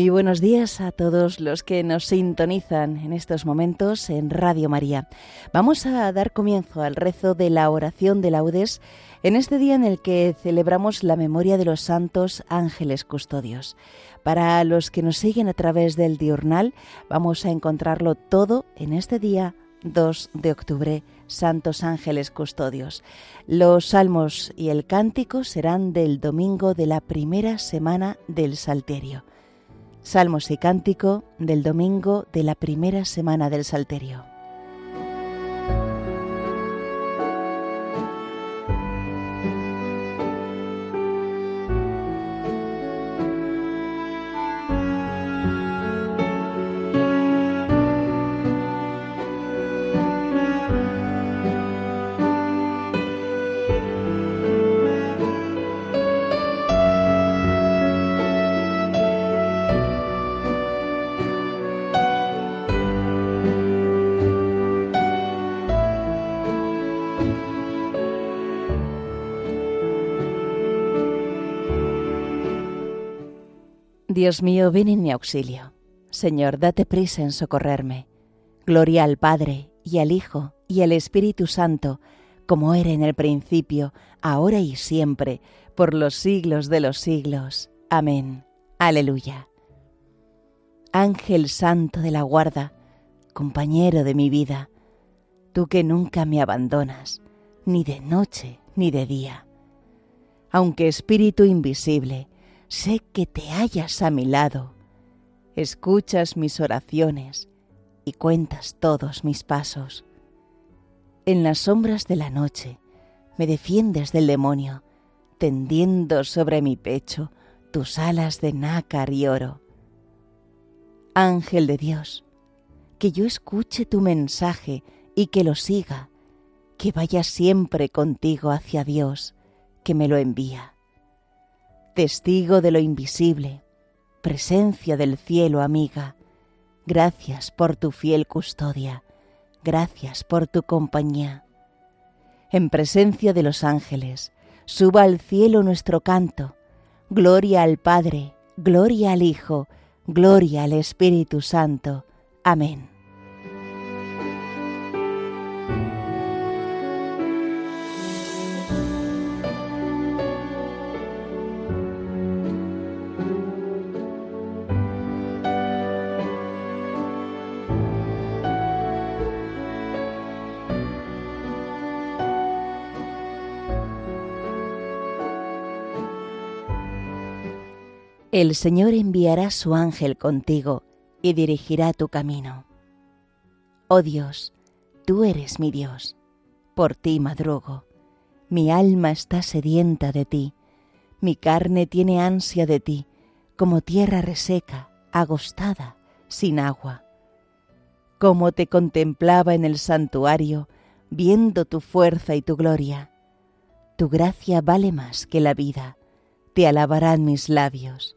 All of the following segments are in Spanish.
Muy buenos días a todos los que nos sintonizan en estos momentos en Radio María. Vamos a dar comienzo al rezo de la oración de laudes en este día en el que celebramos la memoria de los santos ángeles custodios. Para los que nos siguen a través del diurnal, vamos a encontrarlo todo en este día 2 de octubre, Santos Ángeles Custodios. Los salmos y el cántico serán del domingo de la primera semana del Salterio. Salmos y cántico del domingo de la primera semana del Salterio. Dios mío, ven en mi auxilio. Señor, date prisa en socorrerme. Gloria al Padre, y al Hijo, y al Espíritu Santo, como era en el principio, ahora y siempre, por los siglos de los siglos. Amén. Aleluya. Ángel Santo de la guarda, compañero de mi vida, tú que nunca me abandonas, ni de noche ni de día. Aunque Espíritu invisible, sé que te hallas a mi lado, escuchas mis oraciones y cuentas todos mis pasos. En las sombras de la noche me defiendes del demonio, tendiendo sobre mi pecho tus alas de nácar y oro. Ángel de Dios, que yo escuche tu mensaje y que lo siga, que vaya siempre contigo hacia Dios, que me lo envía testigo de lo invisible, presencia del cielo amiga, gracias por tu fiel custodia, gracias por tu compañía. En presencia de los ángeles, suba al cielo nuestro canto, gloria al Padre, gloria al Hijo, gloria al Espíritu Santo. Amén. El Señor enviará su ángel contigo y dirigirá tu camino. Oh Dios, tú eres mi Dios, por ti madrugo. Mi alma está sedienta de ti, mi carne tiene ansia de ti, como tierra reseca, agostada, sin agua. Como te contemplaba en el santuario, viendo tu fuerza y tu gloria. Tu gracia vale más que la vida, te alabarán mis labios.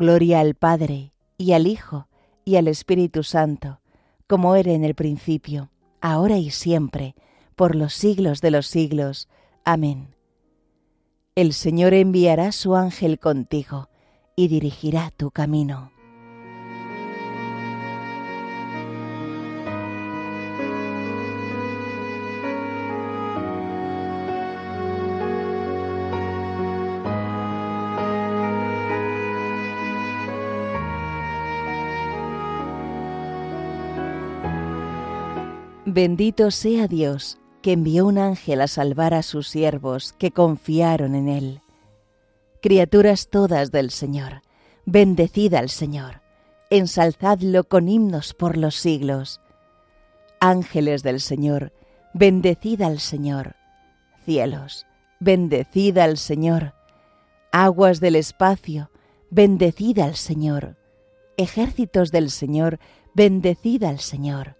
Gloria al Padre, y al Hijo, y al Espíritu Santo, como era en el principio, ahora y siempre, por los siglos de los siglos. Amén. El Señor enviará su ángel contigo, y dirigirá tu camino. Bendito sea Dios, que envió un ángel a salvar a sus siervos que confiaron en él. Criaturas todas del Señor, bendecid al Señor, ensalzadlo con himnos por los siglos. Ángeles del Señor, bendecid al Señor. Cielos, bendecid al Señor. Aguas del espacio, bendecid al Señor. Ejércitos del Señor, bendecid al Señor.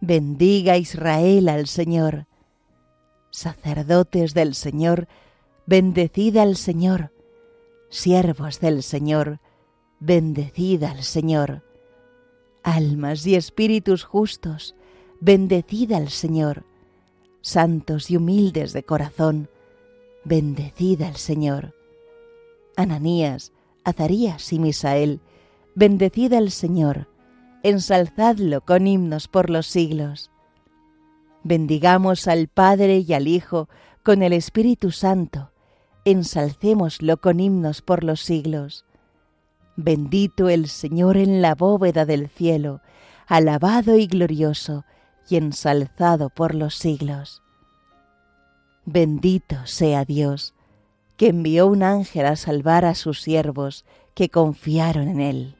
bendiga Israel al Señor. Sacerdotes del Señor, bendecid al Señor. Siervos del Señor, bendecid al Señor. Almas y espíritus justos, bendecid al Señor santos y humildes de corazón, bendecid al Señor. Ananías, Azarías y Misael, bendecid al Señor, ensalzadlo con himnos por los siglos. Bendigamos al Padre y al Hijo con el Espíritu Santo, ensalcémoslo con himnos por los siglos. Bendito el Señor en la bóveda del cielo, alabado y glorioso, y ensalzado por los siglos. Bendito sea Dios, que envió un ángel a salvar a sus siervos que confiaron en él.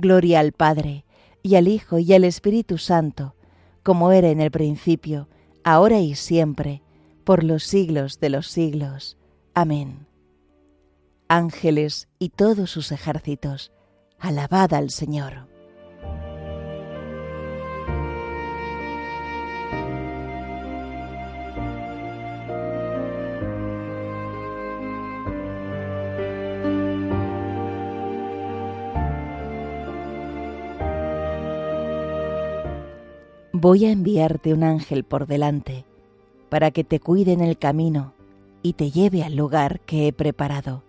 Gloria al Padre, y al Hijo, y al Espíritu Santo, como era en el principio, ahora y siempre, por los siglos de los siglos. Amén. Ángeles y todos sus ejércitos, alabad al Señor. Voy a enviarte un ángel por delante, para que te cuide en el camino y te lleve al lugar que he preparado.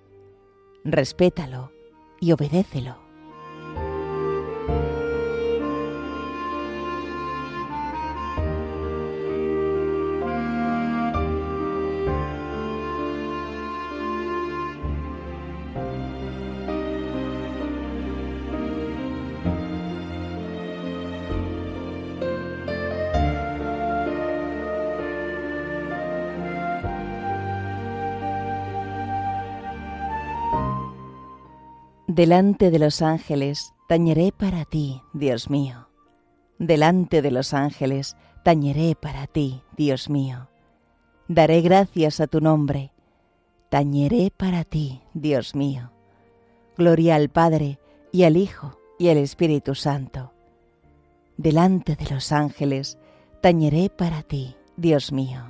Respétalo y obedécelo. Delante de los ángeles tañeré para ti, Dios mío. Delante de los ángeles tañeré para ti, Dios mío. Daré gracias a tu nombre. Tañeré para ti, Dios mío. Gloria al Padre y al Hijo y al Espíritu Santo. Delante de los ángeles tañeré para ti, Dios mío.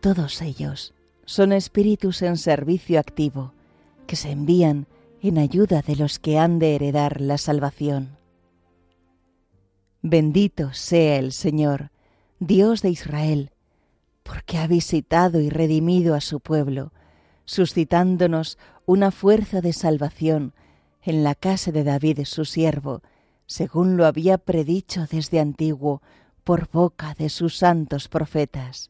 Todos ellos son espíritus en servicio activo que se envían en ayuda de los que han de heredar la salvación. Bendito sea el Señor, Dios de Israel, porque ha visitado y redimido a su pueblo, suscitándonos una fuerza de salvación en la casa de David su siervo, según lo había predicho desde antiguo por boca de sus santos profetas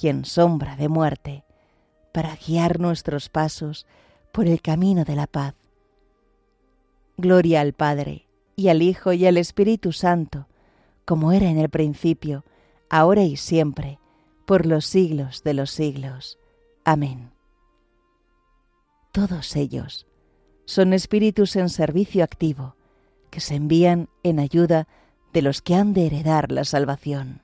y en sombra de muerte, para guiar nuestros pasos por el camino de la paz. Gloria al Padre, y al Hijo, y al Espíritu Santo, como era en el principio, ahora y siempre, por los siglos de los siglos. Amén. Todos ellos son espíritus en servicio activo, que se envían en ayuda de los que han de heredar la salvación.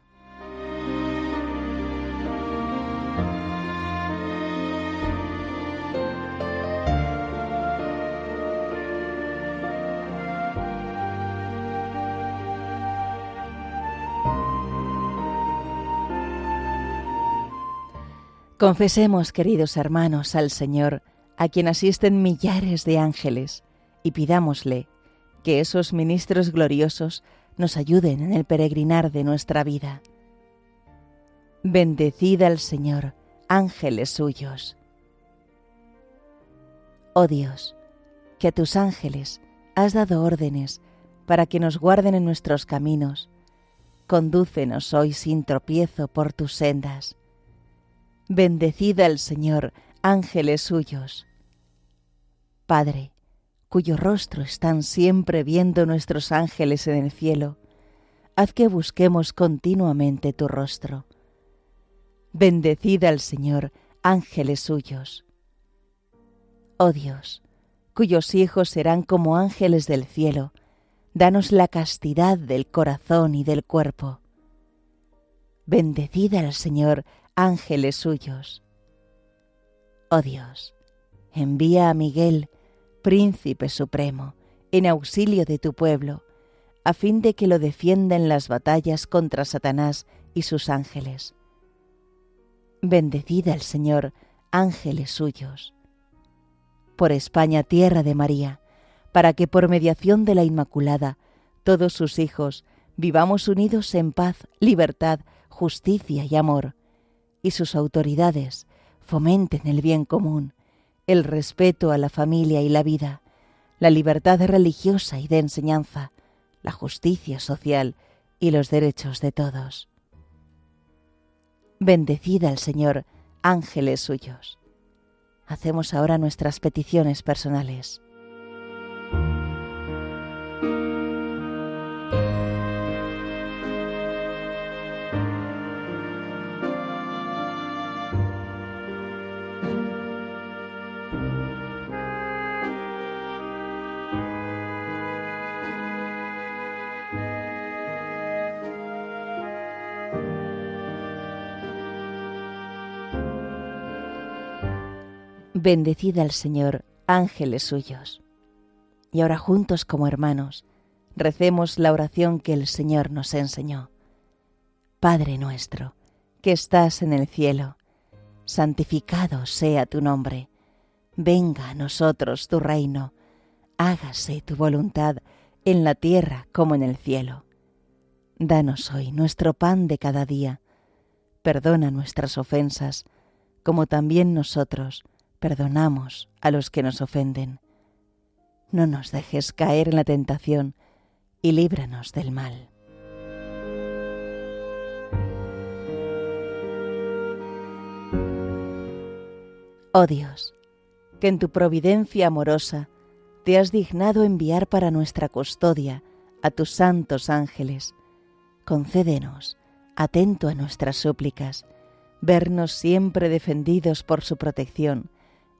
Confesemos, queridos hermanos, al Señor, a quien asisten millares de ángeles, y pidámosle que esos ministros gloriosos nos ayuden en el peregrinar de nuestra vida. Bendecid al Señor, ángeles suyos. Oh Dios, que a tus ángeles has dado órdenes para que nos guarden en nuestros caminos, condúcenos hoy sin tropiezo por tus sendas Bendecid al Señor, ángeles suyos. Padre, cuyo rostro están siempre viendo nuestros ángeles en el cielo, haz que busquemos continuamente tu rostro. Bendecid al Señor, ángeles suyos. Oh Dios, cuyos hijos serán como ángeles del cielo, danos la castidad del corazón y del cuerpo. Bendecid al Señor, ángeles suyos. Oh Dios, envía a Miguel, príncipe supremo, en auxilio de tu pueblo, a fin de que lo defienda en las batallas contra Satanás y sus ángeles. Bendecida el Señor, ángeles suyos. Por España, tierra de María, para que por mediación de la Inmaculada, todos sus hijos vivamos unidos en paz, libertad, justicia y amor, y sus autoridades fomenten el bien común, el respeto a la familia y la vida, la libertad religiosa y de enseñanza, la justicia social y los derechos de todos. Bendecida al Señor, ángeles suyos. Hacemos ahora nuestras peticiones personales. Bendecid al Señor, ángeles suyos. Y ahora juntos como hermanos, recemos la oración que el Señor nos enseñó. Padre nuestro, que estás en el cielo, santificado sea tu nombre, venga a nosotros tu reino, hágase tu voluntad en la tierra como en el cielo. Danos hoy nuestro pan de cada día, perdona nuestras ofensas, como también nosotros perdonamos a los que nos ofenden. No nos dejes caer en la tentación y líbranos del mal. Oh Dios, que en tu providencia amorosa te has dignado enviar para nuestra custodia a tus santos ángeles, concédenos, atento a nuestras súplicas, vernos siempre defendidos por su protección